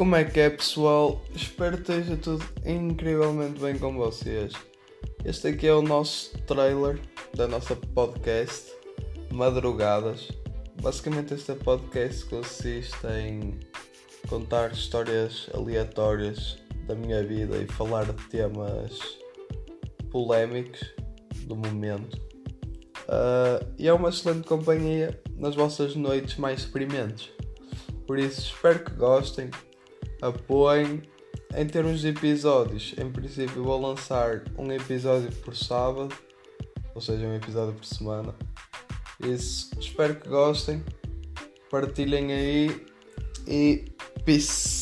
Como é que é, pessoal? Espero que esteja tudo incrivelmente bem com vocês. Este aqui é o nosso trailer da nossa podcast Madrugadas. Basicamente, este podcast consiste em contar histórias aleatórias da minha vida e falar de temas polémicos do momento. Uh, e é uma excelente companhia nas vossas noites mais experimentos. Por isso, espero que gostem, apoiem. Em termos de episódios, em princípio, vou lançar um episódio por sábado, ou seja, um episódio por semana. Isso, espero que gostem, partilhem aí e peace.